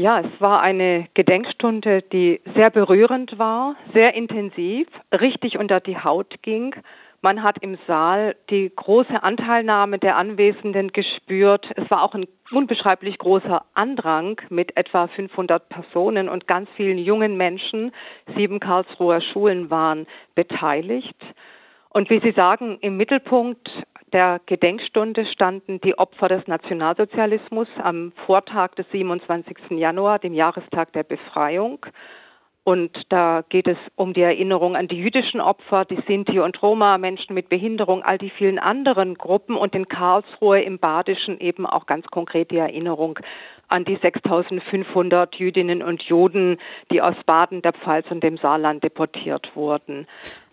Ja, es war eine Gedenkstunde, die sehr berührend war, sehr intensiv, richtig unter die Haut ging. Man hat im Saal die große Anteilnahme der Anwesenden gespürt. Es war auch ein unbeschreiblich großer Andrang mit etwa 500 Personen und ganz vielen jungen Menschen. Sieben Karlsruher Schulen waren beteiligt. Und wie Sie sagen, im Mittelpunkt der Gedenkstunde standen die Opfer des Nationalsozialismus am Vortag des 27. Januar, dem Jahrestag der Befreiung. Und da geht es um die Erinnerung an die jüdischen Opfer, die Sinti und Roma, Menschen mit Behinderung, all die vielen anderen Gruppen und in Karlsruhe im Badischen eben auch ganz konkret die Erinnerung an die 6500 Jüdinnen und Juden, die aus Baden, der Pfalz und dem Saarland deportiert wurden.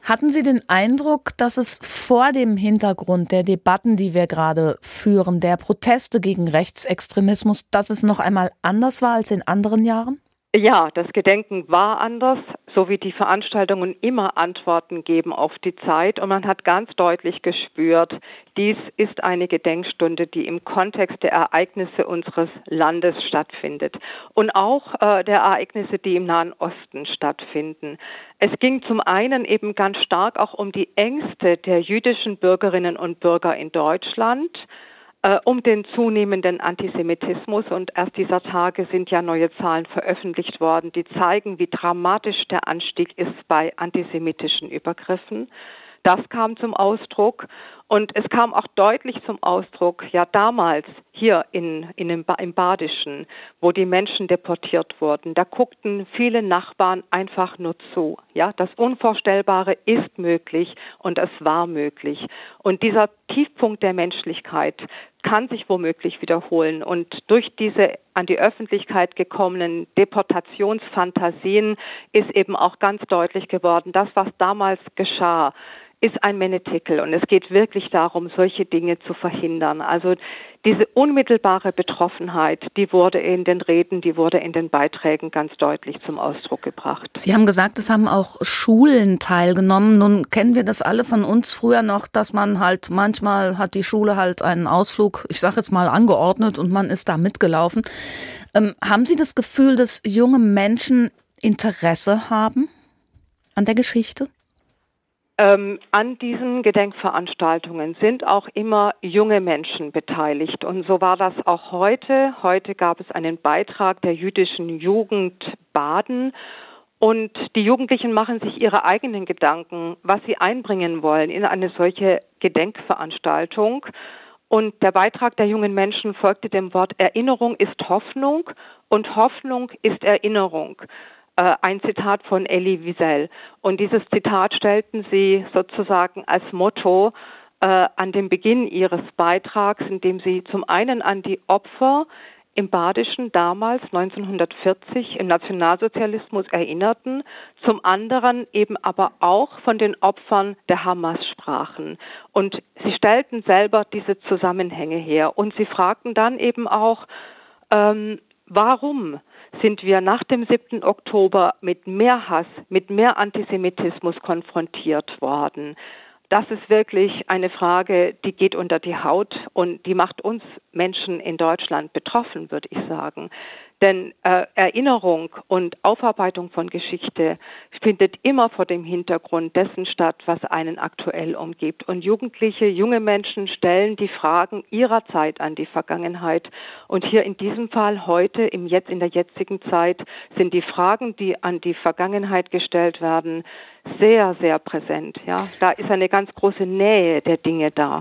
Hatten Sie den Eindruck, dass es vor dem Hintergrund der Debatten, die wir gerade führen, der Proteste gegen Rechtsextremismus, dass es noch einmal anders war als in anderen Jahren? Ja, das Gedenken war anders, so wie die Veranstaltungen immer Antworten geben auf die Zeit. Und man hat ganz deutlich gespürt, dies ist eine Gedenkstunde, die im Kontext der Ereignisse unseres Landes stattfindet und auch äh, der Ereignisse, die im Nahen Osten stattfinden. Es ging zum einen eben ganz stark auch um die Ängste der jüdischen Bürgerinnen und Bürger in Deutschland äh, um den zunehmenden Antisemitismus. Und erst dieser Tage sind ja neue Zahlen veröffentlicht worden, die zeigen, wie dramatisch der Anstieg ist bei antisemitischen Übergriffen. Das kam zum Ausdruck. Und es kam auch deutlich zum Ausdruck, ja damals hier in, in dem, im Badischen, wo die Menschen deportiert wurden, da guckten viele Nachbarn einfach nur zu. Ja, das Unvorstellbare ist möglich und es war möglich. Und dieser Tiefpunkt der Menschlichkeit kann sich womöglich wiederholen. Und durch diese an die Öffentlichkeit gekommenen Deportationsfantasien ist eben auch ganz deutlich geworden, das, was damals geschah, ist ein Menetickel und es geht wirklich darum, solche Dinge zu verhindern. Also diese unmittelbare Betroffenheit, die wurde in den Reden, die wurde in den Beiträgen ganz deutlich zum Ausdruck gebracht. Sie haben gesagt, es haben auch Schulen teilgenommen. Nun kennen wir das alle von uns früher noch, dass man halt manchmal hat die Schule halt einen Ausflug, ich sage jetzt mal angeordnet und man ist da mitgelaufen. Ähm, haben Sie das Gefühl, dass junge Menschen Interesse haben an der Geschichte? Ähm, an diesen Gedenkveranstaltungen sind auch immer junge Menschen beteiligt. Und so war das auch heute. Heute gab es einen Beitrag der jüdischen Jugend Baden. Und die Jugendlichen machen sich ihre eigenen Gedanken, was sie einbringen wollen in eine solche Gedenkveranstaltung. Und der Beitrag der jungen Menschen folgte dem Wort Erinnerung ist Hoffnung und Hoffnung ist Erinnerung ein Zitat von Elie Wiesel. Und dieses Zitat stellten sie sozusagen als Motto äh, an den Beginn ihres Beitrags, indem sie zum einen an die Opfer im Badischen damals 1940 im Nationalsozialismus erinnerten, zum anderen eben aber auch von den Opfern der Hamas sprachen. Und sie stellten selber diese Zusammenhänge her und sie fragten dann eben auch, ähm, warum sind wir nach dem 7. Oktober mit mehr Hass, mit mehr Antisemitismus konfrontiert worden. Das ist wirklich eine Frage, die geht unter die Haut und die macht uns Menschen in Deutschland betroffen, würde ich sagen. Denn äh, Erinnerung und Aufarbeitung von Geschichte findet immer vor dem Hintergrund dessen statt, was einen aktuell umgibt. Und Jugendliche, junge Menschen stellen die Fragen ihrer Zeit an die Vergangenheit. Und hier in diesem Fall heute, im jetzt, in der jetzigen Zeit, sind die Fragen, die an die Vergangenheit gestellt werden, sehr, sehr präsent. Ja, da ist eine ganz große Nähe der Dinge da.